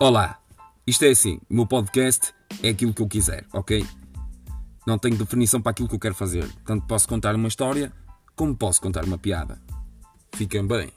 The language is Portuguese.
Olá, isto é assim, o meu podcast é aquilo que eu quiser, ok? Não tenho definição para aquilo que eu quero fazer. Tanto posso contar uma história, como posso contar uma piada. Fiquem bem.